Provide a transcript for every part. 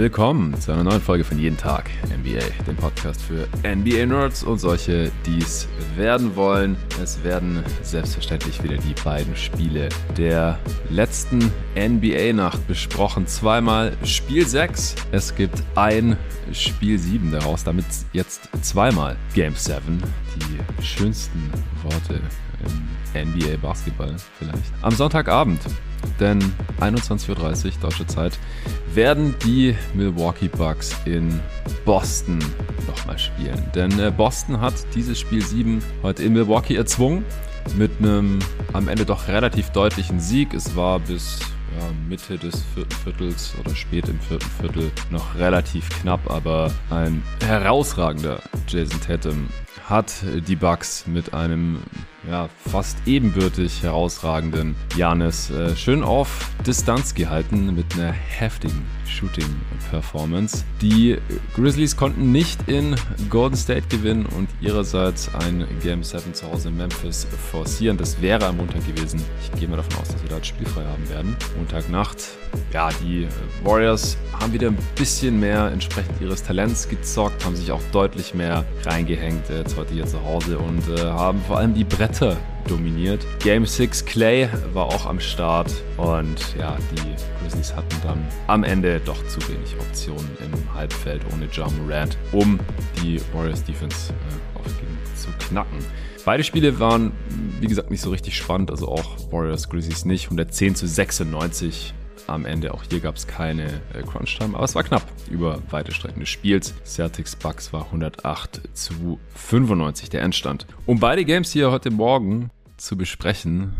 Willkommen zu einer neuen Folge von Jeden Tag NBA, dem Podcast für NBA-Nerds und solche, die es werden wollen. Es werden selbstverständlich wieder die beiden Spiele der letzten NBA-Nacht besprochen. Zweimal Spiel 6. Es gibt ein Spiel 7 daraus, damit jetzt zweimal Game 7. Die schönsten Worte im NBA-Basketball vielleicht. Am Sonntagabend denn 21.30 Uhr deutsche Zeit werden die Milwaukee Bucks in Boston nochmal spielen. Denn äh, Boston hat dieses Spiel 7 heute in Milwaukee erzwungen mit einem am Ende doch relativ deutlichen Sieg. Es war bis ja, Mitte des vierten Viertels oder spät im vierten Viertel noch relativ knapp, aber ein herausragender Jason Tatum hat die Bucks mit einem ja, fast ebenbürtig herausragenden Janis äh, schön auf Distanz gehalten mit einer heftigen Shooting-Performance. Die Grizzlies konnten nicht in Golden State gewinnen und ihrerseits ein Game 7 zu Hause in Memphis forcieren. Das wäre am Montag gewesen. Ich gehe mal davon aus, dass wir da spielfrei haben werden. Montagnacht. Ja, die Warriors haben wieder ein bisschen mehr entsprechend ihres Talents gezockt, haben sich auch deutlich mehr reingehängt äh, jetzt heute hier zu Hause und äh, haben vor allem die Bretter dominiert. Game 6 Clay war auch am Start und ja, die Grizzlies hatten dann am Ende doch zu wenig Optionen im Halbfeld ohne John Morant, um die Warriors Defense äh, auf zu knacken. Beide Spiele waren, wie gesagt, nicht so richtig spannend, also auch Warriors Grizzlies nicht. 110 zu 96 am Ende. Auch hier gab es keine äh, Crunch-Time, aber es war knapp über weite Strecken des Spiels. Celtics Bucks war 108 zu 95 der Endstand. Um beide Games hier heute Morgen zu besprechen,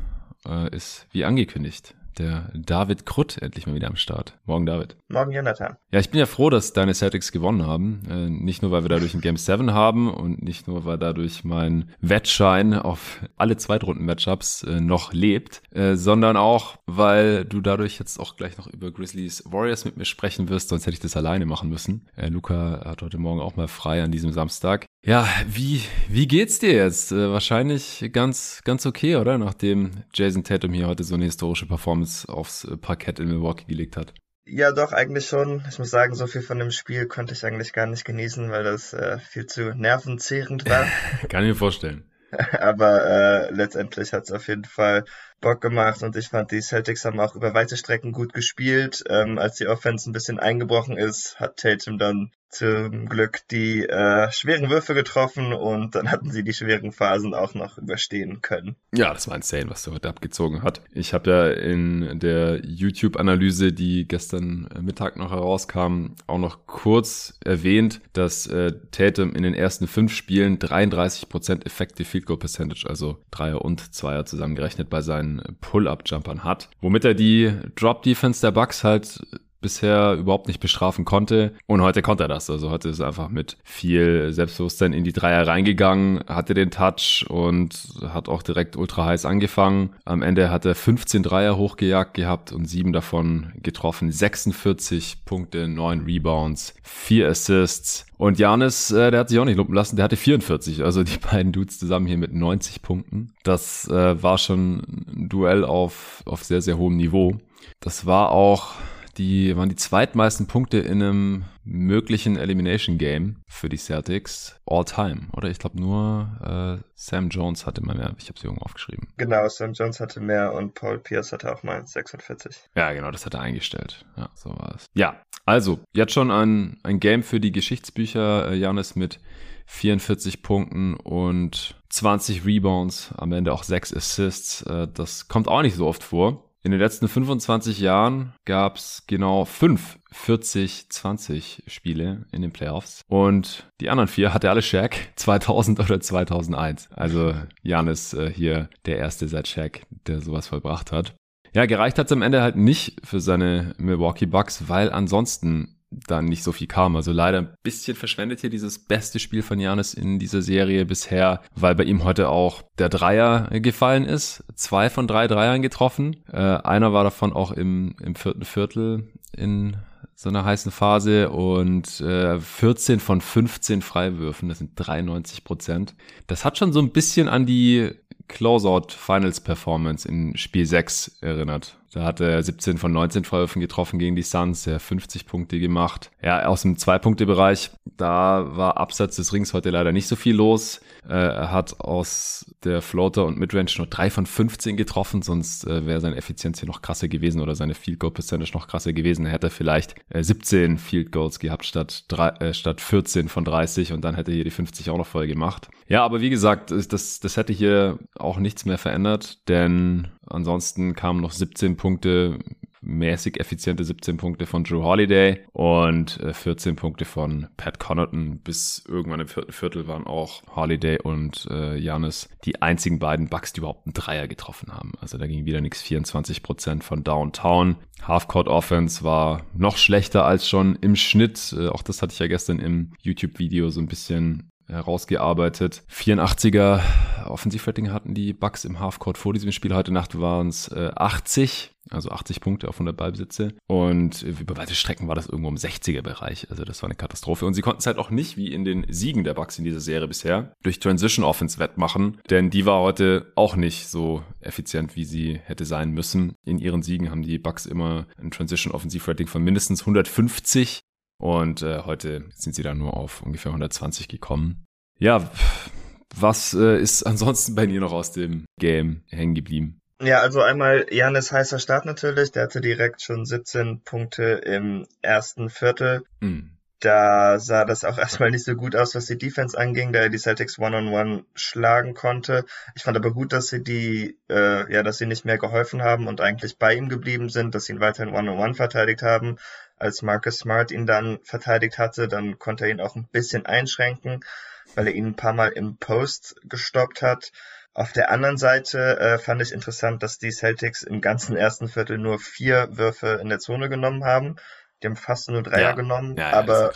äh, ist wie angekündigt der David Krutt endlich mal wieder am Start. Morgen, David. Morgen, Jonathan. Ja, ich bin ja froh, dass deine Celtics gewonnen haben. Äh, nicht nur, weil wir dadurch ein Game 7 haben und nicht nur, weil dadurch mein Wettschein auf alle Zweitrunden-Matchups äh, noch lebt, äh, sondern auch, weil du dadurch jetzt auch gleich noch über Grizzlies Warriors mit mir sprechen wirst, sonst hätte ich das alleine machen müssen. Luca hat heute Morgen auch mal frei an diesem Samstag. Ja, wie, wie geht's dir jetzt? Äh, wahrscheinlich ganz, ganz okay, oder? Nachdem Jason Tatum hier heute so eine historische Performance aufs Parkett in Milwaukee gelegt hat. Ja, doch, eigentlich schon. Ich muss sagen, so viel von dem Spiel konnte ich eigentlich gar nicht genießen, weil das äh, viel zu nervenzehrend war. Kann ich mir vorstellen. Aber äh, letztendlich hat es auf jeden Fall Bock gemacht und ich fand, die Celtics haben auch über weite Strecken gut gespielt. Ähm, als die Offense ein bisschen eingebrochen ist, hat Tatum dann zum Glück die äh, schweren Würfe getroffen und dann hatten sie die schweren Phasen auch noch überstehen können. Ja, das war insane, was er heute abgezogen hat. Ich habe ja in der YouTube-Analyse, die gestern Mittag noch herauskam, auch noch kurz erwähnt, dass äh, Tatum in den ersten fünf Spielen 33% Effective Field Goal Percentage, also Dreier und Zweier zusammengerechnet bei seinen Pull-Up-Jumpern hat, womit er die Drop-Defense der Bucks halt bisher überhaupt nicht bestrafen konnte. Und heute konnte er das. Also heute ist er einfach mit viel Selbstbewusstsein in die Dreier reingegangen, hatte den Touch und hat auch direkt ultra heiß angefangen. Am Ende hat er 15 Dreier hochgejagt gehabt und sieben davon getroffen. 46 Punkte, 9 Rebounds, 4 Assists. Und Janis, äh, der hat sich auch nicht lumpen lassen, der hatte 44. Also die beiden Dudes zusammen hier mit 90 Punkten. Das äh, war schon ein Duell auf, auf sehr, sehr hohem Niveau. Das war auch die waren die zweitmeisten Punkte in einem möglichen Elimination Game für die Celtics all time, oder? Ich glaube nur äh, Sam Jones hatte mal mehr. Ich habe sie irgendwo aufgeschrieben. Genau, Sam Jones hatte mehr und Paul Pierce hatte auch mal 46. Ja, genau, das hat er eingestellt. Ja, so war es. Ja, also jetzt schon ein, ein Game für die Geschichtsbücher. Janis mit 44 Punkten und 20 Rebounds, am Ende auch 6 Assists. Äh, das kommt auch nicht so oft vor. In den letzten 25 Jahren gab es genau fünf 40-20 Spiele in den Playoffs. Und die anderen vier hatte alle Shaq 2000 oder 2001. Also Jan ist äh, hier der erste seit Shaq, der sowas vollbracht hat. Ja, gereicht hat es am Ende halt nicht für seine Milwaukee Bucks, weil ansonsten dann nicht so viel kam. Also leider ein bisschen verschwendet hier dieses beste Spiel von Janis in dieser Serie bisher, weil bei ihm heute auch der Dreier gefallen ist. Zwei von drei Dreiern getroffen. Äh, einer war davon auch im, im vierten Viertel in so einer heißen Phase und äh, 14 von 15 Freiwürfen, das sind 93 Prozent. Das hat schon so ein bisschen an die Closeout Finals Performance in Spiel 6 erinnert. Da hat er 17 von 19 Freiwürfen getroffen gegen die Suns, er 50 Punkte gemacht. Ja, aus dem Zwei-Punkte-Bereich, da war abseits des Rings heute leider nicht so viel los. Äh, er hat aus der Floater und Midrange nur drei von 15 getroffen, sonst äh, wäre seine Effizienz hier noch krasser gewesen oder seine Field Goal Percentage noch krasser gewesen. Er hätte vielleicht äh, 17 Field Goals gehabt statt, drei, äh, statt 14 von 30 und dann hätte er hier die 50 auch noch voll gemacht. Ja, aber wie gesagt, das, das hätte hier auch nichts mehr verändert, denn ansonsten kamen noch 17 Punkte mäßig effiziente 17 Punkte von Drew Holiday und 14 äh, Punkte von Pat Connaughton. Bis irgendwann im vierten Viertel waren auch Holiday und äh, Janis die einzigen beiden Bucks, die überhaupt einen Dreier getroffen haben. Also da ging wieder nichts. 24 Prozent von Downtown. Halfcourt Offense war noch schlechter als schon im Schnitt. Äh, auch das hatte ich ja gestern im YouTube-Video so ein bisschen herausgearbeitet. 84er Offensivrating hatten die Bucks im Halfcourt vor diesem Spiel. Heute Nacht waren es äh, 80, also 80 Punkte auf 100 Ballbesitze. Und über weite Strecken war das irgendwo im 60er-Bereich. Also das war eine Katastrophe. Und sie konnten es halt auch nicht, wie in den Siegen der Bucks in dieser Serie bisher, durch Transition Offense wettmachen. Denn die war heute auch nicht so effizient, wie sie hätte sein müssen. In ihren Siegen haben die Bucks immer ein Transition Offensivrating von mindestens 150. Und äh, heute sind sie dann nur auf ungefähr 120 gekommen. Ja, was äh, ist ansonsten bei dir noch aus dem Game hängen geblieben? Ja, also einmal Janis heißer Start natürlich. Der hatte direkt schon 17 Punkte im ersten Viertel. Mhm. Da sah das auch erstmal nicht so gut aus, was die Defense anging, da er die Celtics One-on-One -on -one schlagen konnte. Ich fand aber gut, dass sie die, äh, ja, dass sie nicht mehr geholfen haben und eigentlich bei ihm geblieben sind, dass sie ihn weiterhin One-on-One -on -one verteidigt haben. Als Marcus Smart ihn dann verteidigt hatte, dann konnte er ihn auch ein bisschen einschränken, weil er ihn ein paar Mal im Post gestoppt hat. Auf der anderen Seite äh, fand ich interessant, dass die Celtics im ganzen ersten Viertel nur vier Würfe in der Zone genommen haben. Die haben fast nur Dreier ja. genommen, ja, ja, aber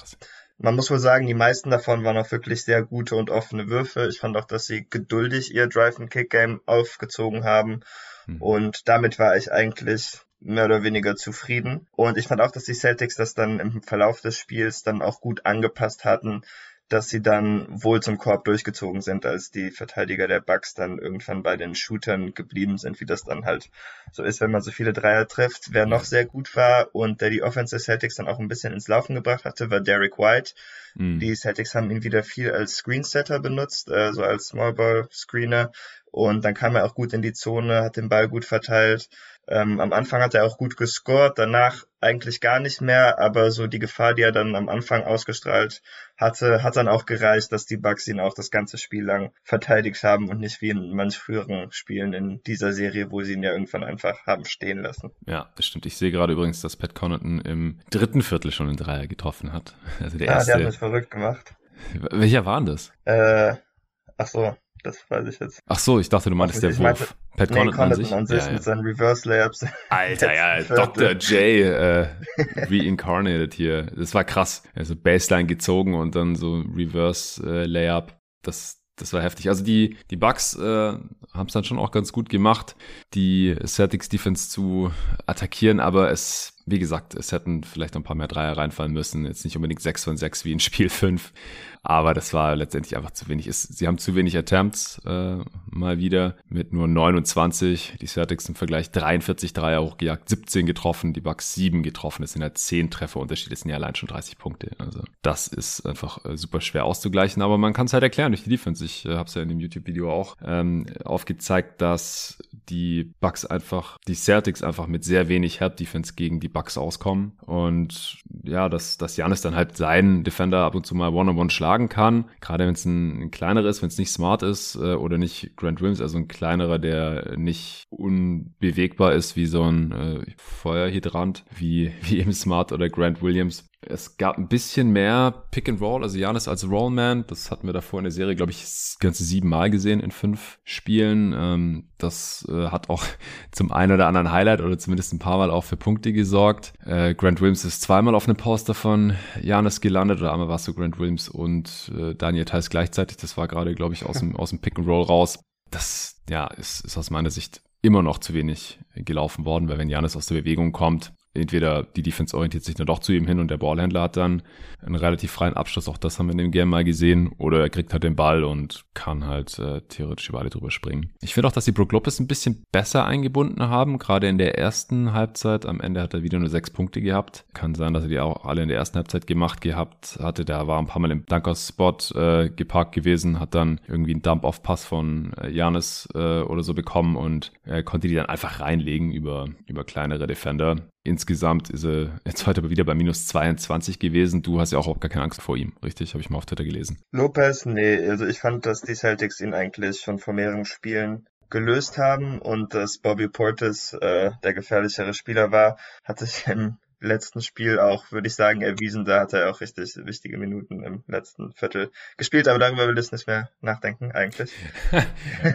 man muss wohl sagen, die meisten davon waren auch wirklich sehr gute und offene Würfe. Ich fand auch, dass sie geduldig ihr Drive-and-Kick-Game aufgezogen haben. Hm. Und damit war ich eigentlich mehr oder weniger zufrieden. Und ich fand auch, dass die Celtics das dann im Verlauf des Spiels dann auch gut angepasst hatten, dass sie dann wohl zum Korb durchgezogen sind, als die Verteidiger der Bucks dann irgendwann bei den Shootern geblieben sind, wie das dann halt so ist, wenn man so viele Dreier trifft. Wer noch sehr gut war und der die Offense der Celtics dann auch ein bisschen ins Laufen gebracht hatte, war Derek White. Mhm. Die Celtics haben ihn wieder viel als Screensetter benutzt, äh, so als Smallball Screener. Und dann kam er auch gut in die Zone, hat den Ball gut verteilt. Ähm, am Anfang hat er auch gut gescored, danach eigentlich gar nicht mehr, aber so die Gefahr, die er dann am Anfang ausgestrahlt hatte, hat dann auch gereicht, dass die Bucks ihn auch das ganze Spiel lang verteidigt haben und nicht wie in manch früheren Spielen in dieser Serie, wo sie ihn ja irgendwann einfach haben stehen lassen. Ja, das stimmt. Ich sehe gerade übrigens, dass Pat Connaughton im dritten Viertel schon einen Dreier getroffen hat. Also der ah, erste. der hat mich verrückt gemacht. Welcher war denn das? Äh, ach so, das weiß ich jetzt. Ach so, ich dachte, du meintest der Wurf. Pat nee, Connaughton, an sich, an sich ja, mit ja. seinen Reverse Layups. Alter, ja, Dr. J äh, reincarnated hier. Das war krass. Also Baseline gezogen und dann so Reverse äh, Layup. Das, das war heftig. Also die, die Bucks äh, haben es dann schon auch ganz gut gemacht, die Celtics Defense zu attackieren, aber es wie gesagt, es hätten vielleicht noch ein paar mehr Dreier reinfallen müssen. Jetzt nicht unbedingt 6 von 6 wie in Spiel 5. Aber das war letztendlich einfach zu wenig. Sie haben zu wenig Attempts äh, mal wieder mit nur 29. Die Celtics im Vergleich 43 Dreier hochgejagt, 17 getroffen, die Bucks 7 getroffen. Das sind ja 10 Treffer Unterschied. Das sind ja allein schon 30 Punkte. Also das ist einfach äh, super schwer auszugleichen. Aber man kann es halt erklären durch die Defense. Ich äh, habe es ja in dem YouTube-Video auch ähm, aufgezeigt, dass die Bucks einfach, die Celtics einfach mit sehr wenig Help-Defense gegen die Bucks auskommen. Und ja, dass, dass Janis dann halt seinen Defender ab und zu mal One-on-One -on -one schlagen kann. Gerade wenn es ein, ein kleinerer ist, wenn es nicht smart ist äh, oder nicht Grant Williams, also ein kleinerer, der nicht unbewegbar ist wie so ein äh, Feuerhydrant, wie, wie eben Smart oder Grant Williams. Es gab ein bisschen mehr Pick and Roll, also Janis als Rollman. Das hatten wir davor in der Serie, glaube ich, ganze sieben Mal gesehen in fünf Spielen. Ähm, das äh, hat auch zum einen oder anderen Highlight oder zumindest ein paar Mal auch für Punkte gesorgt. Äh, Grant Williams ist zweimal auf einem Poster von Janis gelandet oder einmal war es so Grant Williams und äh, Daniel Theiss gleichzeitig. Das war gerade, glaube ich, aus dem, aus dem Pick and Roll raus. Das, ja, ist, ist aus meiner Sicht immer noch zu wenig gelaufen worden, weil wenn Janis aus der Bewegung kommt, entweder die Defense orientiert sich dann doch zu ihm hin und der Ballhändler hat dann einen relativ freien Abschluss, auch das haben wir in dem Game mal gesehen, oder er kriegt halt den Ball und kann halt äh, theoretisch über alle drüber springen. Ich finde auch, dass die Brook Lopez ein bisschen besser eingebunden haben, gerade in der ersten Halbzeit. Am Ende hat er wieder nur sechs Punkte gehabt. Kann sein, dass er die auch alle in der ersten Halbzeit gemacht gehabt hatte. Der war ein paar Mal im Dunker-Spot äh, geparkt gewesen, hat dann irgendwie einen Dump-Off-Pass von äh, Janis äh, oder so bekommen und er konnte die dann einfach reinlegen über, über kleinere Defender. Insgesamt ist er jetzt heute aber wieder bei minus 22 gewesen. Du hast ja auch überhaupt gar keine Angst vor ihm, richtig? Habe ich mal auf Twitter gelesen. Lopez, nee, also ich fand, dass die Celtics ihn eigentlich schon vor mehreren Spielen gelöst haben und dass Bobby Portis äh, der gefährlichere Spieler war, hat sich im letzten Spiel auch, würde ich sagen, erwiesen. Da hat er auch richtig wichtige Minuten im letzten Viertel gespielt, aber darüber will ich nicht mehr nachdenken, eigentlich.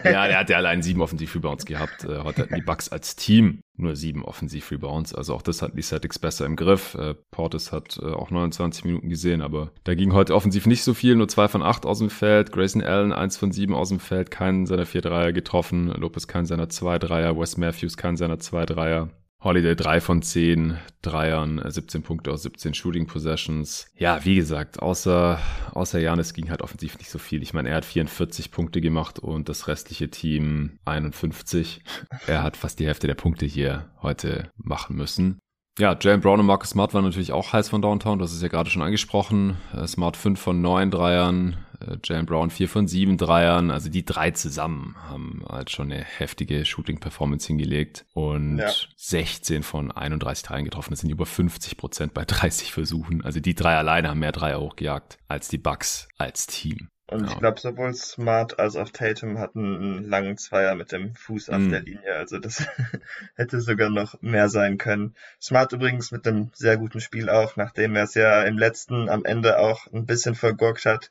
ja, der hat ja allein sieben Offensiv-Rebounds gehabt. Äh, heute hatten die Bucks als Team nur sieben Offensiv-Rebounds. Also auch das hatten die Celtics besser im Griff. Äh, Portis hat äh, auch 29 Minuten gesehen, aber da ging heute offensiv nicht so viel. Nur zwei von acht aus dem Feld. Grayson Allen eins von sieben aus dem Feld. Keinen seiner vier Dreier getroffen. Lopez keinen seiner zwei Dreier. Wes Matthews keinen seiner zwei Dreier. Holiday 3 von 10 Dreiern, 17 äh, Punkte aus 17 Shooting Possessions. Ja, wie gesagt, außer, außer Janis ging halt offensiv nicht so viel. Ich meine, er hat 44 Punkte gemacht und das restliche Team 51. Er hat fast die Hälfte der Punkte hier heute machen müssen. Ja, Jalen Brown und Marcus Smart waren natürlich auch heiß von Downtown, das ist ja gerade schon angesprochen. Äh, Smart 5 von 9 Dreiern, äh, Jalen Brown 4 von 7 Dreiern, also die drei zusammen haben halt schon eine heftige Shooting-Performance hingelegt und ja. 16 von 31 Dreiern getroffen. Das sind über 50 Prozent bei 30 Versuchen. Also die drei alleine haben mehr Dreier hochgejagt als die Bucks als Team. Und ja. ich glaube, sowohl Smart als auch Tatum hatten einen langen Zweier mit dem Fuß auf mm. der Linie. Also das hätte sogar noch mehr sein können. Smart übrigens mit einem sehr guten Spiel auch, nachdem er es ja im letzten am Ende auch ein bisschen vergurkt hat.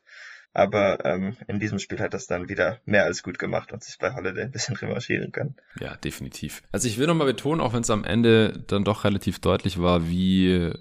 Aber ähm, in diesem Spiel hat das dann wieder mehr als gut gemacht und sich bei Holiday ein bisschen revanchieren können. Ja, definitiv. Also ich will nochmal betonen, auch wenn es am Ende dann doch relativ deutlich war, wie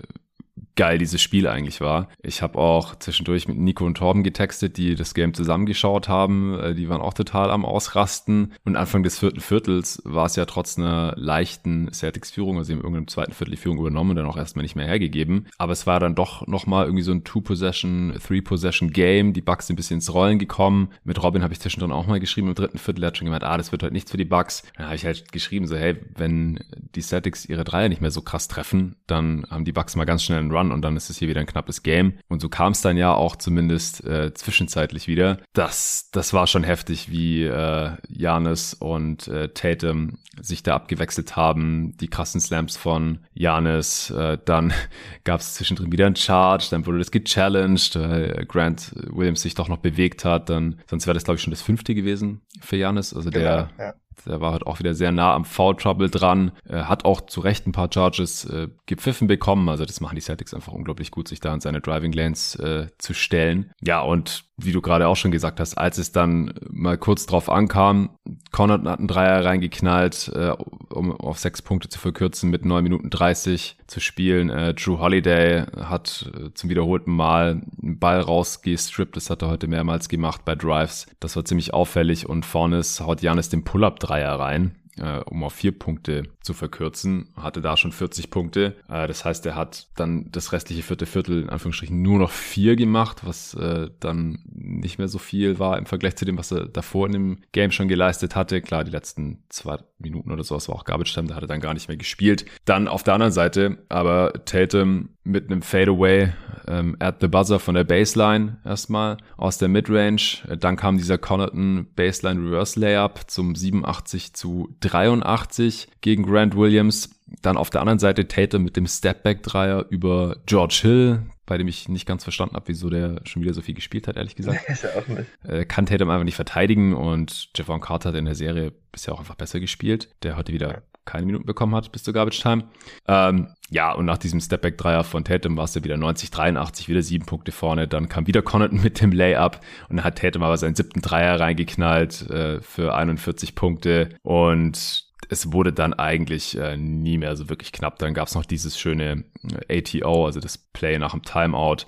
geil dieses Spiel eigentlich war. Ich habe auch zwischendurch mit Nico und Torben getextet, die das Game zusammengeschaut haben. Äh, die waren auch total am Ausrasten. Und Anfang des vierten Viertels war es ja trotz einer leichten Celtics-Führung, also im irgendeinem zweiten Viertel die Führung übernommen und dann auch erstmal nicht mehr hergegeben. Aber es war dann doch nochmal irgendwie so ein Two-Possession, Three-Possession-Game. Die Bucks sind ein bisschen ins Rollen gekommen. Mit Robin habe ich zwischendrin auch mal geschrieben im dritten Viertel. Er hat schon gemeint, ah, das wird halt nichts für die Bucks. Dann habe ich halt geschrieben, so, hey, wenn die Celtics ihre Dreier nicht mehr so krass treffen, dann haben die Bucks mal ganz schnell einen Run und dann ist es hier wieder ein knappes Game. Und so kam es dann ja auch zumindest äh, zwischenzeitlich wieder. Das, das war schon heftig, wie äh, Janis und äh, Tatum sich da abgewechselt haben. Die krassen Slams von Janis. Äh, dann gab es zwischendrin wieder einen Charge, dann wurde das gechallenged, weil Grant Williams sich doch noch bewegt hat. Dann, sonst wäre das, glaube ich, schon das fünfte gewesen für Janis. Also genau, der ja der war halt auch wieder sehr nah am Foul Trouble dran. Er hat auch zu Recht ein paar Charges äh, gepfiffen bekommen. Also das machen die Celtics einfach unglaublich gut, sich da in seine Driving Lanes äh, zu stellen. Ja, und wie du gerade auch schon gesagt hast, als es dann mal kurz drauf ankam, Connaughton hat einen Dreier reingeknallt, äh, um auf sechs Punkte zu verkürzen, mit neun Minuten dreißig zu spielen. Äh, Drew Holiday hat äh, zum wiederholten Mal einen Ball rausgestrippt, das hat er heute mehrmals gemacht bei Drives. Das war ziemlich auffällig und vorne haut Janis den Pull-Up-Dreier rein äh, um auf vier Punkte zu verkürzen, hatte da schon 40 Punkte. Äh, das heißt, er hat dann das restliche vierte Viertel in Anführungsstrichen nur noch vier gemacht, was äh, dann nicht mehr so viel war im Vergleich zu dem, was er davor in dem Game schon geleistet hatte. Klar, die letzten zwei Minuten oder so, das war auch Garbage Time, da hat er dann gar nicht mehr gespielt. Dann auf der anderen Seite, aber Tatum mit einem Fadeaway ähm, at the buzzer von der Baseline erstmal aus der Midrange. Dann kam dieser Connaughton Baseline Reverse Layup zum 87 zu 83 gegen Grant Williams. Dann auf der anderen Seite Tatum mit dem Stepback-Dreier über George Hill, bei dem ich nicht ganz verstanden habe, wieso der schon wieder so viel gespielt hat, ehrlich gesagt. Ist er auch nicht. Äh, kann Tatum einfach nicht verteidigen und Javon Carter hat in der Serie bisher auch einfach besser gespielt, der heute wieder keine Minuten bekommen hat bis zur Garbage Time. Ähm, ja, und nach diesem Stepback-Dreier von Tatum war es ja wieder 90-83, wieder sieben Punkte vorne. Dann kam wieder Connaughton mit dem Layup und dann hat Tatum aber seinen siebten Dreier reingeknallt äh, für 41 Punkte und es wurde dann eigentlich äh, nie mehr so wirklich knapp. Dann gab es noch dieses schöne äh, ATO, also das Play nach dem Timeout,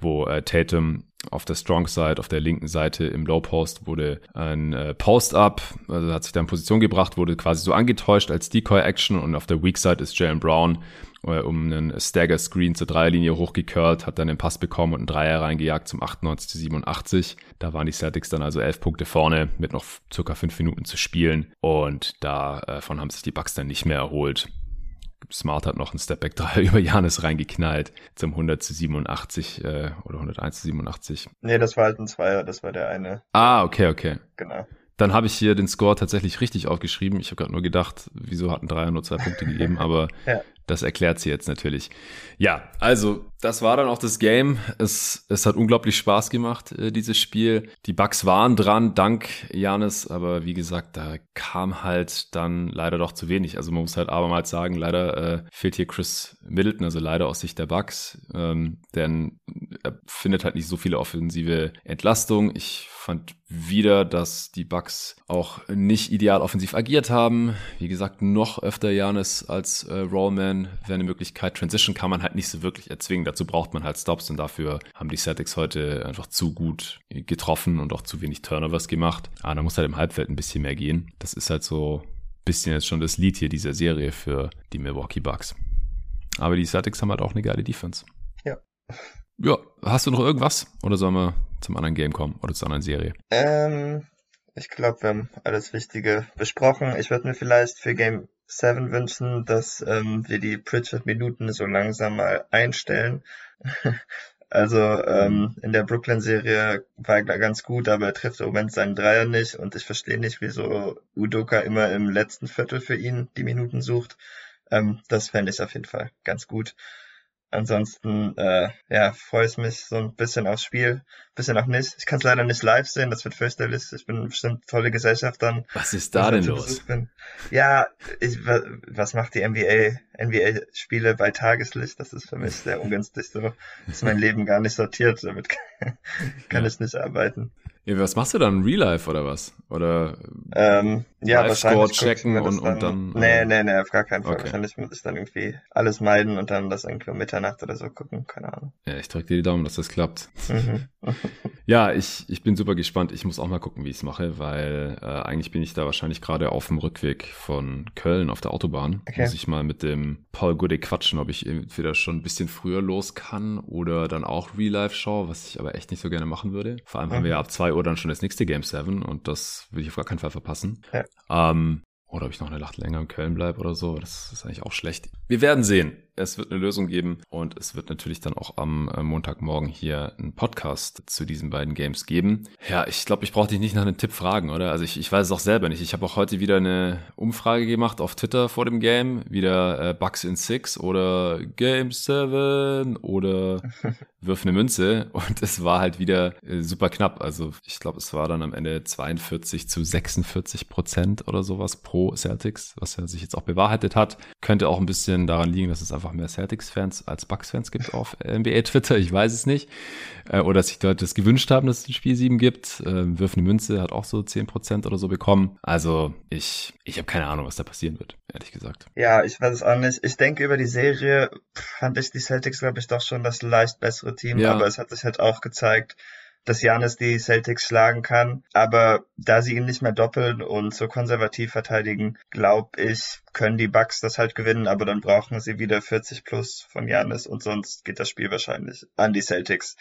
wo äh, Tatum auf der Strong Side, auf der linken Seite im Low Post wurde ein äh, Post-Up, also hat sich da in Position gebracht, wurde quasi so angetäuscht als Decoy-Action und auf der Weak Side ist Jalen Brown um einen Stagger Screen zur Dreierlinie hochgecurlt, hat dann den Pass bekommen und einen Dreier reingejagt zum 98 zu 87. Da waren die Celtics dann also elf Punkte vorne mit noch circa fünf Minuten zu spielen und davon haben sich die Bucks dann nicht mehr erholt. Smart hat noch einen Stepback 3 über Janis reingeknallt zum 100 zu 87 äh, oder 101 zu 87. Nee, das war halt ein Zweier, das war der eine. Ah, okay, okay. Genau. Dann habe ich hier den Score tatsächlich richtig aufgeschrieben. Ich habe gerade nur gedacht, wieso hat ein Dreier nur zwei Punkte gegeben, aber ja. Das erklärt sie jetzt natürlich. Ja, also das war dann auch das Game. Es, es hat unglaublich Spaß gemacht, äh, dieses Spiel. Die Bugs waren dran, dank Janis, aber wie gesagt, da kam halt dann leider doch zu wenig. Also man muss halt abermals sagen, leider äh, fehlt hier Chris Middleton, also leider aus Sicht der Bugs, ähm, denn er findet halt nicht so viele offensive Entlastung. Ich fand wieder, dass die Bucks auch nicht ideal offensiv agiert haben. Wie gesagt, noch öfter Janis als äh, Rollman wäre eine Möglichkeit. Transition kann man halt nicht so wirklich erzwingen. Dazu braucht man halt Stops und dafür haben die Celtics heute einfach zu gut getroffen und auch zu wenig Turnovers gemacht. Ah, da muss halt im Halbfeld ein bisschen mehr gehen. Das ist halt so ein bisschen jetzt schon das Lied hier dieser Serie für die Milwaukee Bucks. Aber die Celtics haben halt auch eine geile Defense. Ja. Ja, hast du noch irgendwas? Oder sollen wir zum anderen Game kommen oder zur anderen Serie? Ähm, ich glaube, wir haben alles Wichtige besprochen. Ich würde mir vielleicht für Game 7 wünschen, dass ähm, wir die Pritchard-Minuten so langsam mal einstellen. also ähm, in der Brooklyn-Serie war er ganz gut, aber er trifft im Moment seinen Dreier nicht und ich verstehe nicht, wieso Udoka immer im letzten Viertel für ihn die Minuten sucht. Ähm, das fände ich auf jeden Fall ganz gut. Ansonsten, äh, ja, freue ich mich so ein bisschen aufs Spiel, bisschen auch nicht. Ich kann es leider nicht live sehen, das wird fürchterlich. Ich bin bestimmt tolle Gesellschaft dann. Was ist da denn los? Ja, ich, was macht die NBA, NBA-Spiele bei Tageslicht? Das ist für mich sehr ungünstig. So ist mein Leben gar nicht sortiert, damit kann ja. ich nicht arbeiten. Ja, was machst du dann? Real Life oder was? Oder ähm, ja, Live-Score checken und, dann, und dann. Nee, nee, nee, auf gar keinen Fall. Okay. Wahrscheinlich muss ich dann irgendwie alles meiden und dann das irgendwie um Mitternacht oder so gucken. Keine Ahnung. Ja, ich drücke dir die Daumen, dass das klappt. Mhm. ja, ich, ich bin super gespannt. Ich muss auch mal gucken, wie ich es mache, weil äh, eigentlich bin ich da wahrscheinlich gerade auf dem Rückweg von Köln auf der Autobahn. Okay. Muss ich mal mit dem Paul Goodey quatschen, ob ich entweder schon ein bisschen früher los kann oder dann auch Real Life schaue, was ich aber echt nicht so gerne machen würde. Vor allem mhm. haben wir ja ab zwei Uhr dann schon das nächste Game 7 und das will ich auf gar keinen Fall verpassen. Ja. Ähm, oder ob ich noch eine Nacht länger in Köln bleibe oder so, das ist eigentlich auch schlecht. Wir werden sehen es wird eine Lösung geben und es wird natürlich dann auch am äh, Montagmorgen hier einen Podcast zu diesen beiden Games geben. Ja, ich glaube, ich brauche dich nicht nach einem Tipp fragen, oder? Also ich, ich weiß es auch selber nicht. Ich habe auch heute wieder eine Umfrage gemacht auf Twitter vor dem Game. Wieder äh, Bugs in Six oder Game 7 oder wirf eine Münze. Und es war halt wieder äh, super knapp. Also ich glaube, es war dann am Ende 42 zu 46 Prozent oder sowas pro Celtics, was ja sich jetzt auch bewahrheitet hat. Könnte auch ein bisschen daran liegen, dass es einfach einfach mehr Celtics-Fans als Bucks-Fans gibt auf NBA-Twitter, ich weiß es nicht. Äh, oder dass sich Leute das gewünscht haben, dass es ein Spiel 7 gibt. Äh, Wirf eine Münze hat auch so 10% oder so bekommen. Also ich, ich habe keine Ahnung, was da passieren wird, ehrlich gesagt. Ja, ich weiß es auch nicht. Ich denke, über die Serie fand ich die Celtics, glaube ich, doch schon das leicht bessere Team. Ja. Aber es hat sich halt auch gezeigt, dass Janis die Celtics schlagen kann. Aber da sie ihn nicht mehr doppeln und so konservativ verteidigen, glaube ich, können die Bucks das halt gewinnen, aber dann brauchen sie wieder 40 plus von Janis und sonst geht das Spiel wahrscheinlich an die Celtics.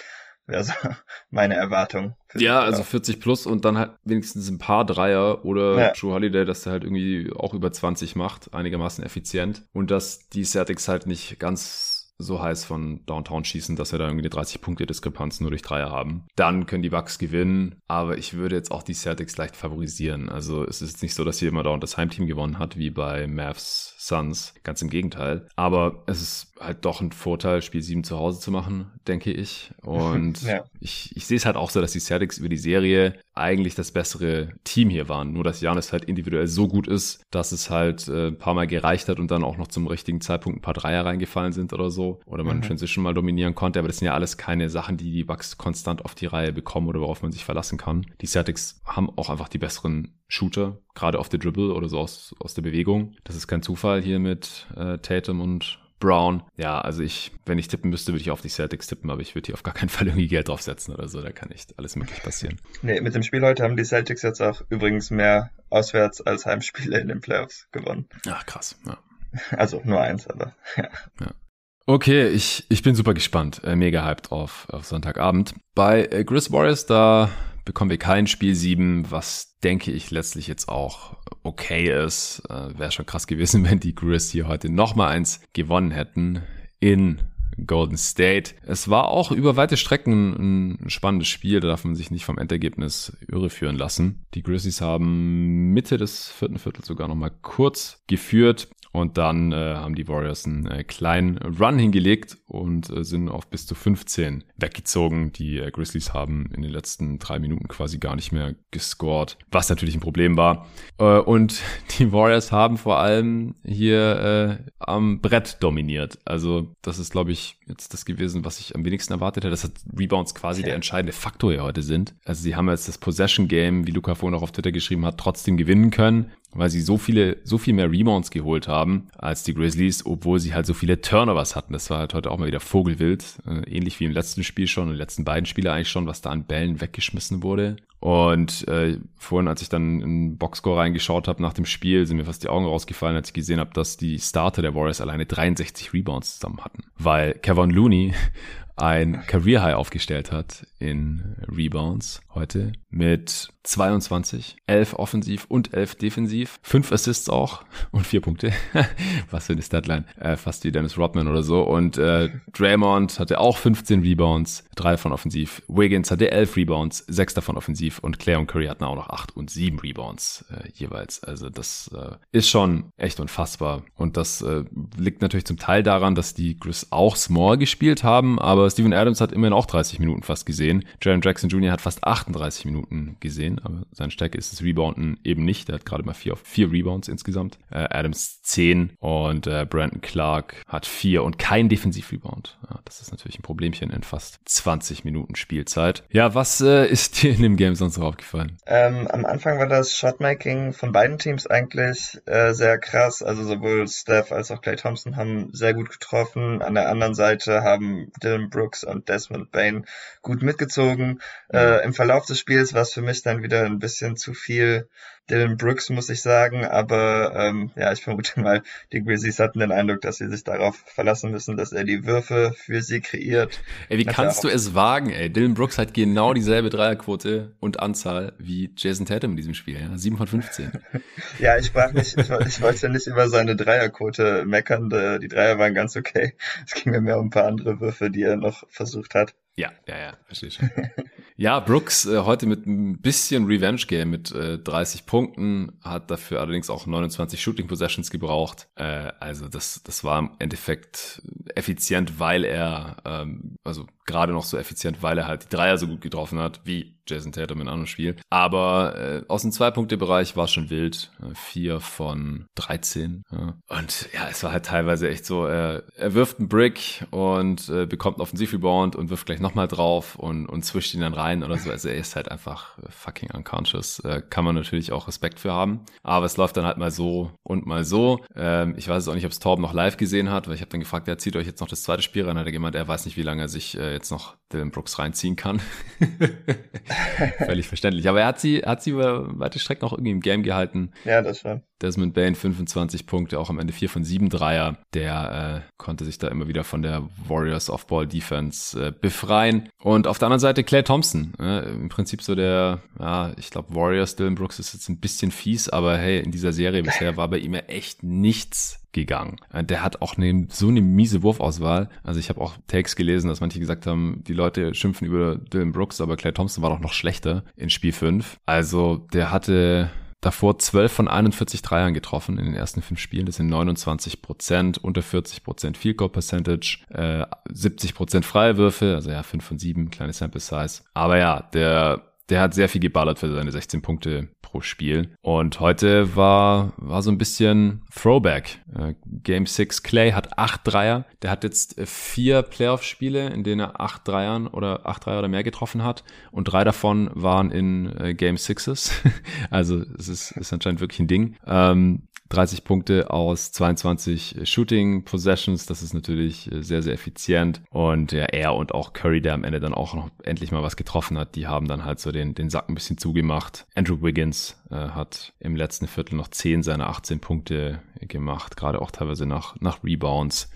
Wäre so meine Erwartung. Ja, also 40 plus und dann halt wenigstens ein paar Dreier oder ja. True Holiday, dass er halt irgendwie auch über 20 macht, einigermaßen effizient. Und dass die Celtics halt nicht ganz so heiß von Downtown schießen, dass wir da irgendwie eine 30-Punkte-Diskrepanz nur durch Dreier haben. Dann können die Bucks gewinnen, aber ich würde jetzt auch die Celtics leicht favorisieren. Also es ist nicht so, dass hier immer dauernd das Heimteam gewonnen hat, wie bei Mavs Suns. Ganz im Gegenteil. Aber es ist halt doch ein Vorteil, Spiel 7 zu Hause zu machen, denke ich. Und ja. ich, ich sehe es halt auch so, dass die Celtics über die Serie eigentlich das bessere Team hier waren. Nur dass Janis halt individuell so gut ist, dass es halt äh, ein paar Mal gereicht hat und dann auch noch zum richtigen Zeitpunkt ein paar Dreier reingefallen sind oder so. Oder man mhm. Transition mal dominieren konnte. Aber das sind ja alles keine Sachen, die die Bucks konstant auf die Reihe bekommen oder worauf man sich verlassen kann. Die Celtics haben auch einfach die besseren Shooter, gerade auf der Dribble oder so aus, aus der Bewegung. Das ist kein Zufall hier mit äh, Tatum und Brown. Ja, also ich, wenn ich tippen müsste, würde ich auf die Celtics tippen, aber ich würde hier auf gar keinen Fall irgendwie Geld draufsetzen oder so. Da kann nicht alles möglich passieren. Nee, mit dem Spiel heute haben die Celtics jetzt auch übrigens mehr Auswärts- als Heimspiele in den Playoffs gewonnen. Ach, krass, ja. Also nur eins, aber ja. ja. Okay, ich, ich bin super gespannt. Äh, mega hyped auf, auf Sonntagabend. Bei äh, Grizz Warriors, da bekommen wir kein Spiel 7, was denke ich letztlich jetzt auch okay ist. Äh, Wäre schon krass gewesen, wenn die Grizz hier heute nochmal eins gewonnen hätten in Golden State. Es war auch über weite Strecken ein spannendes Spiel, da darf man sich nicht vom Endergebnis irreführen lassen. Die Grizzlies haben Mitte des vierten Viertels sogar nochmal kurz geführt, und dann äh, haben die Warriors einen äh, kleinen Run hingelegt und äh, sind auf bis zu 15 weggezogen. Die äh, Grizzlies haben in den letzten drei Minuten quasi gar nicht mehr gescored, was natürlich ein Problem war. Äh, und die Warriors haben vor allem hier äh, am Brett dominiert. Also das ist, glaube ich, jetzt das gewesen, was ich am wenigsten erwartet hätte, dass Rebounds quasi ja. der entscheidende Faktor hier heute sind. Also sie haben jetzt das Possession Game, wie Luca vorhin auch auf Twitter geschrieben hat, trotzdem gewinnen können weil sie so viele, so viel mehr Rebounds geholt haben als die Grizzlies, obwohl sie halt so viele Turnovers hatten. Das war halt heute auch mal wieder Vogelwild, äh, ähnlich wie im letzten Spiel schon, in den letzten beiden Spiele eigentlich schon, was da an Bällen weggeschmissen wurde. Und äh, vorhin, als ich dann in Boxscore reingeschaut habe nach dem Spiel, sind mir fast die Augen rausgefallen, als ich gesehen habe, dass die Starter der Warriors alleine 63 Rebounds zusammen hatten. Weil Kevin Looney ein Career High aufgestellt hat in Rebounds heute mit 22, 11 offensiv und 11 defensiv, 5 Assists auch und 4 Punkte. Was für eine Statline. Äh, fast wie Dennis Rodman oder so. Und äh, Draymond hatte auch 15 Rebounds, 3 davon offensiv. Wiggins hatte 11 Rebounds, 6 davon offensiv und Claire und Curry hatten auch noch 8 und 7 Rebounds äh, jeweils. Also das äh, ist schon echt unfassbar. Und das äh, liegt natürlich zum Teil daran, dass die Grizz auch Small gespielt haben, aber Steven Adams hat immerhin auch 30 Minuten fast gesehen. Jaron Jackson Jr. hat fast 38 Minuten gesehen aber seine Stärke ist das Rebounden eben nicht. Er hat gerade mal vier, vier Rebounds insgesamt. Äh, Adams zehn und äh, Brandon Clark hat vier und kein Defensiv-Rebound. Ja, das ist natürlich ein Problemchen in fast 20 Minuten Spielzeit. Ja, was äh, ist dir in dem Game sonst noch aufgefallen? Ähm, am Anfang war das Shotmaking von beiden Teams eigentlich äh, sehr krass. Also sowohl Steph als auch Clay Thompson haben sehr gut getroffen. An der anderen Seite haben Dylan Brooks und Desmond Bain gut mitgezogen. Mhm. Äh, Im Verlauf des Spiels war es für mich dann wieder ein bisschen zu viel Dylan Brooks, muss ich sagen. Aber ähm, ja, ich vermute mal, die Grizzlies hatten den Eindruck, dass sie sich darauf verlassen müssen, dass er die Würfe für sie kreiert. Ey, wie kannst du es wagen, ey? Dylan Brooks hat genau dieselbe Dreierquote und Anzahl wie Jason Tatum in diesem Spiel, ja? 7 von 15. ja, ich sprach nicht, ich, ich wollte nicht über seine Dreierquote meckern. Die Dreier waren ganz okay. Es ging mir mehr um ein paar andere Würfe, die er noch versucht hat. Ja, ja, ja, verstehe schon. ja, Brooks äh, heute mit ein bisschen Revenge-Game mit äh, 30 Punkten, hat dafür allerdings auch 29 Shooting Possessions gebraucht. Äh, also das, das war im Endeffekt effizient, weil er, ähm, also gerade noch so effizient, weil er halt die Dreier so gut getroffen hat, wie Jason Tatum in einem Spiel. Aber äh, aus dem Zwei-Punkte-Bereich war es schon wild. Äh, vier von 13. Ja. Und ja, es war halt teilweise echt so, er, er wirft einen Brick und äh, bekommt einen Offensiv-Rebound und wirft gleich nochmal drauf und, und zwischt ihn dann rein oder so. Also er ist halt einfach fucking unconscious. Äh, kann man natürlich auch Respekt für haben. Aber es läuft dann halt mal so und mal so. Ähm, ich weiß auch nicht, ob es Torben noch live gesehen hat, weil ich habe dann gefragt, er zieht euch jetzt noch das zweite Spiel rein. Hat er gemeint, er weiß nicht, wie lange er sich äh, jetzt noch Dylan Brooks reinziehen kann. Völlig verständlich. Aber er hat sie, hat sie über weite Strecken auch irgendwie im Game gehalten. Ja, das schon. Desmond Bain 25 Punkte, auch am Ende 4 von 7 Dreier. Der äh, konnte sich da immer wieder von der Warriors Off-Ball Defense äh, befreien. Und auf der anderen Seite Clay Thompson. Äh, Im Prinzip so der, ja, ich glaube Warriors Dylan Brooks ist jetzt ein bisschen fies, aber hey, in dieser Serie bisher war bei ihm ja echt nichts gegangen. Äh, der hat auch eine, so eine miese Wurfauswahl. Also ich habe auch Takes gelesen, dass manche gesagt haben, die Leute schimpfen über Dylan Brooks, aber Clay Thompson war doch noch schlechter in Spiel 5. Also der hatte davor 12 von 41 Dreiern getroffen in den ersten fünf Spielen. Das sind 29 Prozent, unter 40 Prozent Field Goal Percentage, äh, 70 Prozent freie Würfe, also ja, 5 von 7, kleine Sample Size. Aber ja, der der hat sehr viel geballert für seine 16 Punkte pro Spiel. Und heute war, war so ein bisschen Throwback. Äh, Game 6 Clay hat acht Dreier. Der hat jetzt äh, vier Playoff-Spiele, in denen er acht Dreiern oder acht Dreier oder mehr getroffen hat. Und drei davon waren in äh, Game Sixes. also es ist, ist anscheinend wirklich ein Ding. Ähm, 30 Punkte aus 22 Shooting Possessions. Das ist natürlich äh, sehr, sehr effizient. Und ja, er und auch Curry, der am Ende dann auch noch endlich mal was getroffen hat, die haben dann halt so den, den Sack ein bisschen zugemacht. Andrew Wiggins äh, hat im letzten Viertel noch 10 seiner 18 Punkte gemacht, gerade auch teilweise nach, nach Rebounds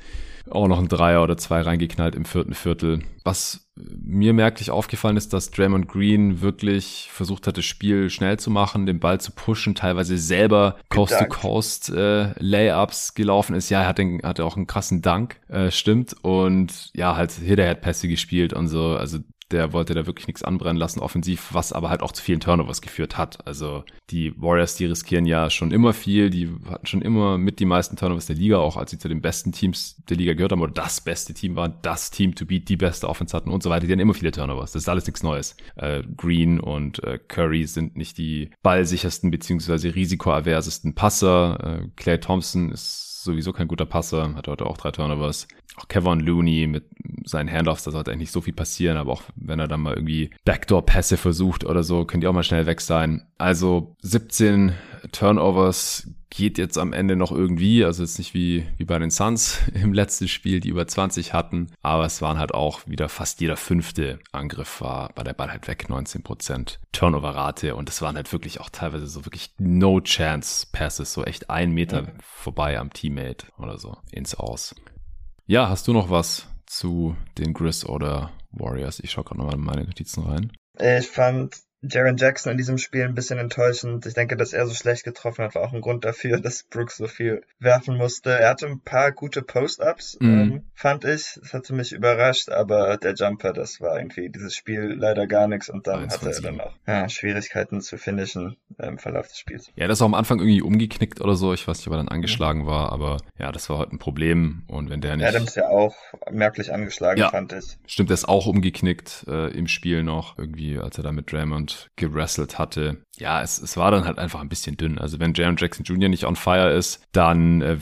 auch noch ein Dreier oder zwei reingeknallt im vierten Viertel. Was mir merklich aufgefallen ist, dass Draymond Green wirklich versucht hat, das Spiel schnell zu machen, den Ball zu pushen, teilweise selber Coast-to-Coast äh, Layups gelaufen ist. Ja, er hat den, hatte auch einen krassen Dank, äh, stimmt. Und ja, halt Hit-Pässe gespielt und so. Also der wollte da wirklich nichts anbrennen lassen offensiv, was aber halt auch zu vielen Turnovers geführt hat. Also die Warriors, die riskieren ja schon immer viel, die hatten schon immer mit die meisten Turnovers der Liga, auch als sie zu den besten Teams der Liga gehört haben oder das beste Team waren, das Team to beat, die beste Offense hatten und so weiter. Die hatten immer viele Turnovers. Das ist alles nichts Neues. Äh, Green und äh, Curry sind nicht die ballsichersten beziehungsweise risikoaversesten Passer. Äh, Clay Thompson ist sowieso kein guter Passer, hat heute auch drei Turnovers auch Kevin Looney mit seinen Handoffs, da sollte eigentlich nicht so viel passieren, aber auch wenn er dann mal irgendwie Backdoor-Pässe versucht oder so, können die auch mal schnell weg sein. Also 17 Turnovers geht jetzt am Ende noch irgendwie, also jetzt nicht wie, wie bei den Suns im letzten Spiel, die über 20 hatten, aber es waren halt auch wieder fast jeder fünfte Angriff war bei der Ball halt weg, 19% Turnover-Rate und es waren halt wirklich auch teilweise so wirklich No-Chance-Passes, so echt ein Meter vorbei am Teammate oder so ins Aus. Ja, hast du noch was zu den Grizz oder Warriors? Ich schaue gerade nochmal in meine Notizen rein. Ich fand Jaron Jackson in diesem Spiel ein bisschen enttäuschend. Ich denke, dass er so schlecht getroffen hat, war auch ein Grund dafür, dass Brooks so viel werfen musste. Er hatte ein paar gute Post-Ups, mhm. ähm, fand ich. Das hatte mich überrascht, aber der Jumper, das war irgendwie dieses Spiel leider gar nichts und dann hatte er dann auch ja, Schwierigkeiten zu finishen im Verlauf des Spiels. Ja, das war am Anfang irgendwie umgeknickt oder so. Ich weiß nicht, ob er dann angeschlagen mhm. war, aber ja, das war heute ein Problem und wenn der nicht... Adams ja auch merklich angeschlagen, ja, fand ich. Stimmt, der ist auch umgeknickt äh, im Spiel noch, irgendwie, als er da mit Draymond gerasselt hatte. Ja, es, es war dann halt einfach ein bisschen dünn. Also wenn Jaron Jackson Jr. nicht on fire ist, dann äh,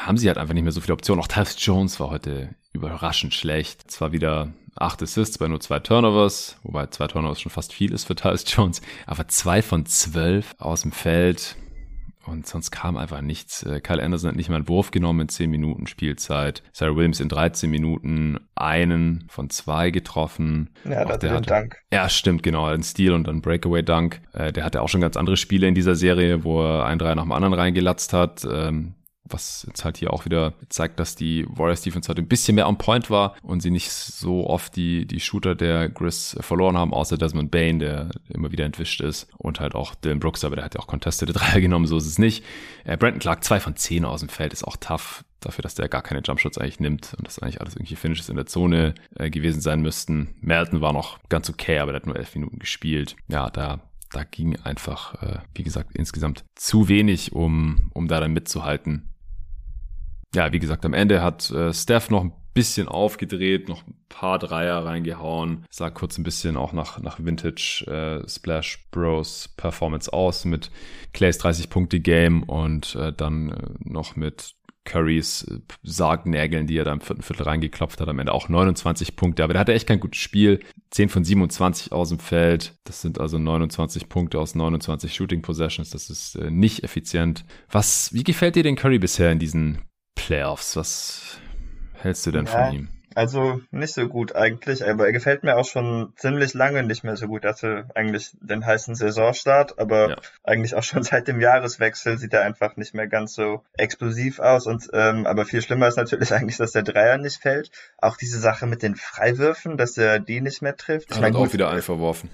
haben sie halt einfach nicht mehr so viele Optionen. Auch Tyus Jones war heute überraschend schlecht. Zwar wieder acht Assists bei nur zwei Turnovers, wobei zwei Turnovers schon fast viel ist für Tyus Jones, aber zwei von zwölf aus dem Feld. Und sonst kam einfach nichts. Äh, Kyle Anderson hat nicht mal einen Wurf genommen in 10 Minuten Spielzeit. Sarah Williams in 13 Minuten einen von zwei getroffen. Ja, auch der hatte Dank. Ja, stimmt, genau. Ein Steal und ein Breakaway-Dunk. Äh, der hatte auch schon ganz andere Spiele in dieser Serie, wo er ein Dreier nach dem anderen reingelatzt hat. Ähm, was jetzt halt hier auch wieder zeigt, dass die Warriors Defense heute ein bisschen mehr on point war und sie nicht so oft die, die Shooter der Grizz verloren haben, außer Desmond Bain, der immer wieder entwischt ist und halt auch Dylan Brooks, aber der hat ja auch contestete Dreier genommen, so ist es nicht. Äh, Brandon Clark, zwei von zehn aus dem Feld, ist auch tough dafür, dass der gar keine Jumpshots eigentlich nimmt und dass eigentlich alles irgendwie Finishes in der Zone äh, gewesen sein müssten. Melton war noch ganz okay, aber der hat nur elf Minuten gespielt. Ja, da da ging einfach, äh, wie gesagt, insgesamt zu wenig, um, um da dann mitzuhalten ja, wie gesagt, am Ende hat äh, Steph noch ein bisschen aufgedreht, noch ein paar Dreier reingehauen. Sah kurz ein bisschen auch nach, nach Vintage äh, Splash Bros Performance aus mit Clays 30 Punkte Game und äh, dann äh, noch mit Currys äh, Sargnägeln, die er da im vierten Viertel reingeklopft hat, am Ende auch 29 Punkte. Aber der hatte echt kein gutes Spiel. 10 von 27 aus dem Feld. Das sind also 29 Punkte aus 29 Shooting Possessions. Das ist äh, nicht effizient. Was, wie gefällt dir den Curry bisher in diesen Playoffs. Was hältst du denn ja, von ihm? Also nicht so gut eigentlich, aber er gefällt mir auch schon ziemlich lange nicht mehr so gut. Er hatte eigentlich den heißen Saisonstart, aber ja. eigentlich auch schon seit dem Jahreswechsel sieht er einfach nicht mehr ganz so explosiv aus. Und ähm, aber viel schlimmer ist natürlich eigentlich, dass der Dreier nicht fällt. Auch diese Sache mit den Freiwürfen, dass er die nicht mehr trifft. Ich er hat auch wieder einen verworfen.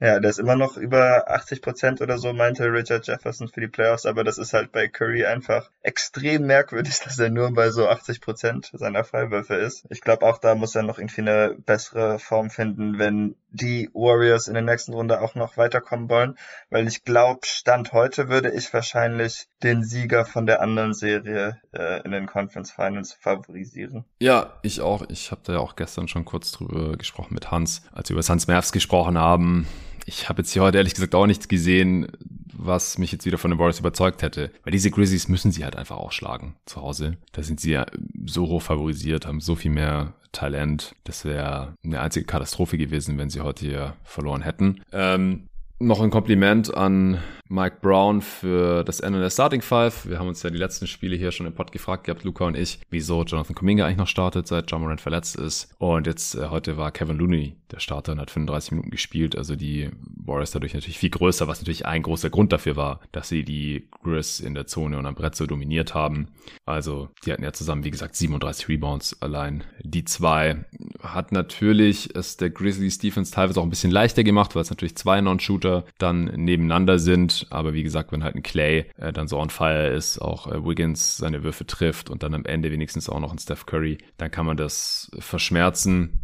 Ja, der ist immer noch über 80 Prozent oder so, meinte Richard Jefferson für die Playoffs, aber das ist halt bei Curry einfach extrem merkwürdig, dass er nur bei so 80 Prozent seiner Freiwürfe ist. Ich glaube auch da muss er noch irgendwie eine bessere Form finden, wenn die Warriors in der nächsten Runde auch noch weiterkommen wollen, weil ich glaube, Stand heute würde ich wahrscheinlich den Sieger von der anderen Serie äh, in den Conference Finals favorisieren. Ja, ich auch. Ich habe da ja auch gestern schon kurz drüber gesprochen mit Hans, als wir über Suns Mavs gesprochen haben ich habe jetzt hier heute ehrlich gesagt auch nichts gesehen, was mich jetzt wieder von den Warriors überzeugt hätte. Weil diese Grizzlies müssen sie halt einfach auch schlagen zu Hause. Da sind sie ja so hoch favorisiert, haben so viel mehr Talent. Das wäre eine einzige Katastrophe gewesen, wenn sie heute hier verloren hätten. Ähm, noch ein Kompliment an Mike Brown für das Ende der Starting Five. Wir haben uns ja die letzten Spiele hier schon im Pod gefragt gehabt, Luca und ich, wieso Jonathan Kuminga eigentlich noch startet, seit John Morant verletzt ist. Und jetzt äh, heute war Kevin Looney der Starter und hat 35 Minuten gespielt. Also die Warriors dadurch natürlich viel größer, was natürlich ein großer Grund dafür war, dass sie die Grizz in der Zone und am Brett so dominiert haben. Also die hatten ja zusammen, wie gesagt, 37 Rebounds allein. Die zwei hat natürlich es der Grizzlies Defense teilweise auch ein bisschen leichter gemacht, weil es natürlich zwei Non-Shooter dann nebeneinander sind. Aber wie gesagt, wenn halt ein Clay äh, dann so on fire ist, auch äh, Wiggins seine Würfe trifft und dann am Ende wenigstens auch noch ein Steph Curry, dann kann man das verschmerzen.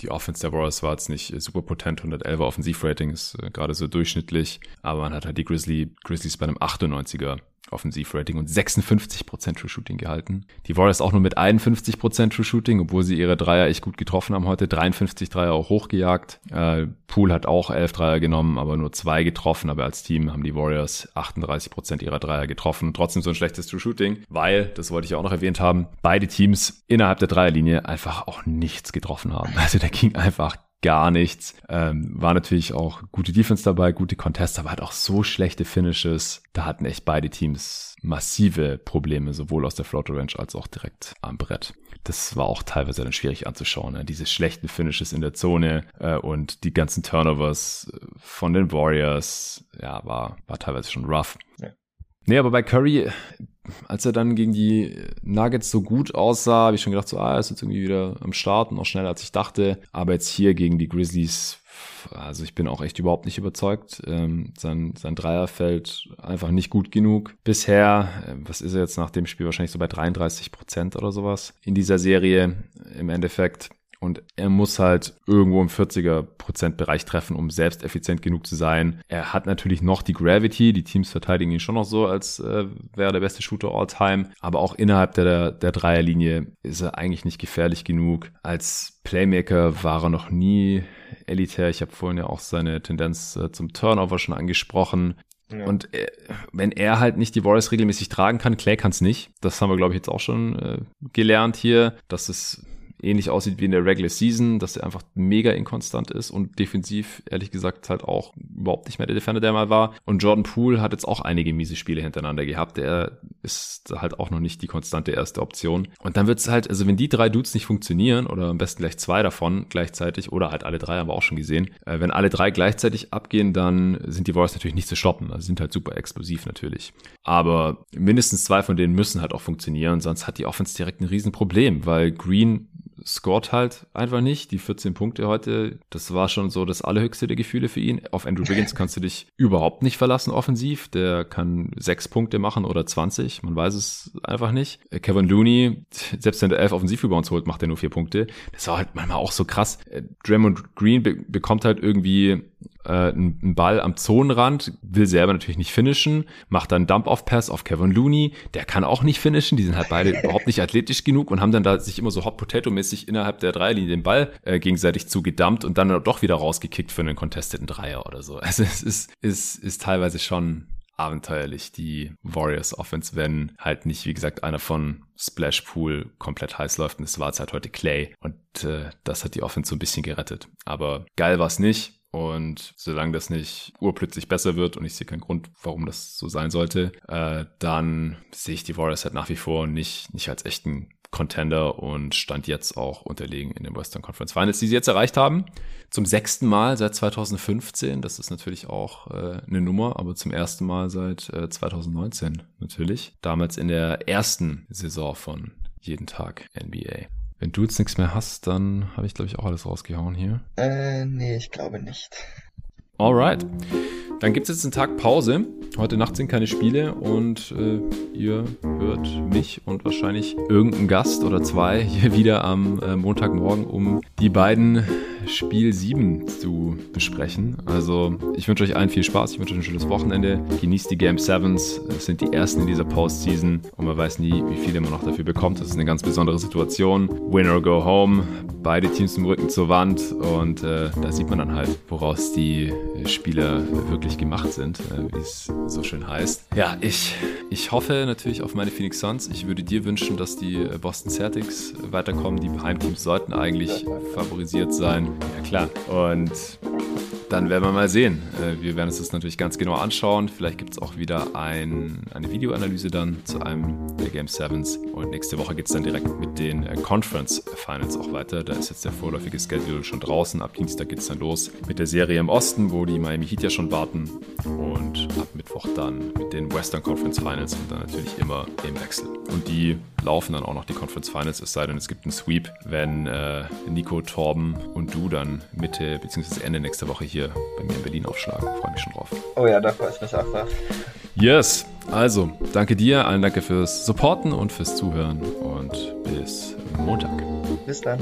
Die Offense der Warriors war jetzt nicht super potent, 111er Offensivrating ist äh, gerade so durchschnittlich, aber man hat halt die Grizzly, Grizzlies bei einem 98er Offensivrating und 56% True Shooting gehalten. Die Warriors auch nur mit 51% True Shooting, obwohl sie ihre Dreier echt gut getroffen haben heute. 53 Dreier auch hochgejagt. Äh, Poole hat auch 11 Dreier genommen, aber nur zwei getroffen. Aber als Team haben die Warriors 38% ihrer Dreier getroffen. Trotzdem so ein schlechtes True Shooting, weil, das wollte ich auch noch erwähnt haben, beide Teams innerhalb der Dreierlinie einfach auch nichts getroffen haben. Also da ging einfach gar nichts. Ähm, war natürlich auch gute Defense dabei, gute Contests, aber hat auch so schlechte Finishes. Da hatten echt beide Teams massive Probleme, sowohl aus der Floater Range als auch direkt am Brett. Das war auch teilweise dann schwierig anzuschauen. Ne? Diese schlechten Finishes in der Zone äh, und die ganzen Turnovers von den Warriors, ja, war, war teilweise schon rough. Ja. Nee, aber bei Curry, als er dann gegen die Nuggets so gut aussah, habe ich schon gedacht, so, ah, er ist jetzt irgendwie wieder am Start und auch schneller als ich dachte. Aber jetzt hier gegen die Grizzlies, also ich bin auch echt überhaupt nicht überzeugt. Ähm, sein, sein Dreier fällt einfach nicht gut genug. Bisher, äh, was ist er jetzt nach dem Spiel wahrscheinlich so bei 33 Prozent oder sowas in dieser Serie im Endeffekt. Und er muss halt irgendwo im 40er Prozent Bereich treffen, um selbst effizient genug zu sein. Er hat natürlich noch die Gravity. Die Teams verteidigen ihn schon noch so, als äh, wäre der beste Shooter all time. Aber auch innerhalb der, der Dreierlinie ist er eigentlich nicht gefährlich genug. Als Playmaker war er noch nie elitär. Ich habe vorhin ja auch seine Tendenz äh, zum Turnover schon angesprochen. Ja. Und äh, wenn er halt nicht die Warriors regelmäßig tragen kann, Clay kann es nicht. Das haben wir, glaube ich, jetzt auch schon äh, gelernt hier, dass es ähnlich aussieht wie in der Regular Season, dass er einfach mega inkonstant ist und defensiv, ehrlich gesagt, halt auch überhaupt nicht mehr der Defender, der mal war. Und Jordan Poole hat jetzt auch einige miese Spiele hintereinander gehabt. Der ist halt auch noch nicht die konstante erste Option. Und dann wird es halt, also wenn die drei Dudes nicht funktionieren, oder am besten gleich zwei davon gleichzeitig, oder halt alle drei haben wir auch schon gesehen, äh, wenn alle drei gleichzeitig abgehen, dann sind die Warriors natürlich nicht zu stoppen. Also sind halt super explosiv natürlich. Aber mindestens zwei von denen müssen halt auch funktionieren, sonst hat die Offense direkt ein Riesenproblem, weil Green scored halt einfach nicht. Die 14 Punkte heute, das war schon so das allerhöchste der Gefühle für ihn. Auf Andrew Wiggins kannst du dich überhaupt nicht verlassen offensiv. Der kann sechs Punkte machen oder 20. Man weiß es einfach nicht. Kevin Looney, selbst wenn der elf Offensivrebounds holt, macht er nur vier Punkte. Das war halt manchmal auch so krass. Äh, Draymond Green be bekommt halt irgendwie äh, einen Ball am Zonenrand, will selber natürlich nicht finishen, macht dann Dump-Off-Pass auf Kevin Looney, der kann auch nicht finishen, die sind halt beide überhaupt nicht athletisch genug und haben dann da sich immer so Hot-Potato-mäßig innerhalb der Dreierlinie den Ball äh, gegenseitig zugedumpt und dann doch wieder rausgekickt für einen contesteten Dreier oder so. Also es ist, ist, ist teilweise schon abenteuerlich, die Warriors Offense, wenn halt nicht, wie gesagt, einer von Splash Pool komplett heiß läuft. Und es war jetzt halt heute Clay. Und äh, das hat die Offense so ein bisschen gerettet. Aber geil war es nicht. Und solange das nicht urplötzlich besser wird und ich sehe keinen Grund, warum das so sein sollte, äh, dann sehe ich die Warriors halt nach wie vor nicht, nicht als echten Contender und stand jetzt auch unterlegen in den Western Conference Finals, die sie jetzt erreicht haben. Zum sechsten Mal seit 2015. Das ist natürlich auch äh, eine Nummer, aber zum ersten Mal seit äh, 2019 natürlich. Damals in der ersten Saison von jeden Tag NBA. Wenn du jetzt nichts mehr hast, dann habe ich, glaube ich, auch alles rausgehauen hier. Äh, nee, ich glaube nicht. Alright. Dann gibt es jetzt einen Tag Pause. Heute Nacht sind keine Spiele und äh, ihr hört mich und wahrscheinlich irgendeinen Gast oder zwei hier wieder am äh, Montagmorgen, um die beiden Spiel 7 zu besprechen. Also ich wünsche euch allen viel Spaß, ich wünsche euch ein schönes Wochenende. Genießt die Game Sevens, es sind die ersten in dieser Postseason und man weiß nie, wie viele man noch dafür bekommt. Das ist eine ganz besondere Situation. Win or go home, beide Teams im Rücken zur Wand und äh, da sieht man dann halt, woraus die Spieler wirklich gemacht sind, äh, wie es so schön heißt. Ja, ich, ich hoffe natürlich auf meine Phoenix Suns. Ich würde dir wünschen, dass die äh, Boston Celtics weiterkommen. Die Heimteams sollten eigentlich favorisiert sein. Ja klar. Und dann werden wir mal sehen. Äh, wir werden uns das natürlich ganz genau anschauen. Vielleicht gibt es auch wieder ein, eine Videoanalyse dann zu einem der Game Sevens. Und nächste Woche geht es dann direkt mit den äh, Conference Finals auch weiter. Da ist jetzt der vorläufige Schedule schon draußen. Ab Dienstag geht es dann los mit der Serie im Osten, wo die Miami Heat ja schon warten. Und ab Mittwoch dann mit den Western Conference Finals und dann natürlich immer im Wechsel. Und die laufen dann auch noch die Conference Finals, es sei denn, es gibt einen Sweep, wenn äh, Nico, Torben und du dann Mitte bzw. Ende nächster Woche hier bei mir in Berlin aufschlagen. Freue mich schon drauf. Oh ja, da freue ich mich auch drauf. Yes, also danke dir, allen danke fürs Supporten und fürs Zuhören und bis Montag. Bis dann.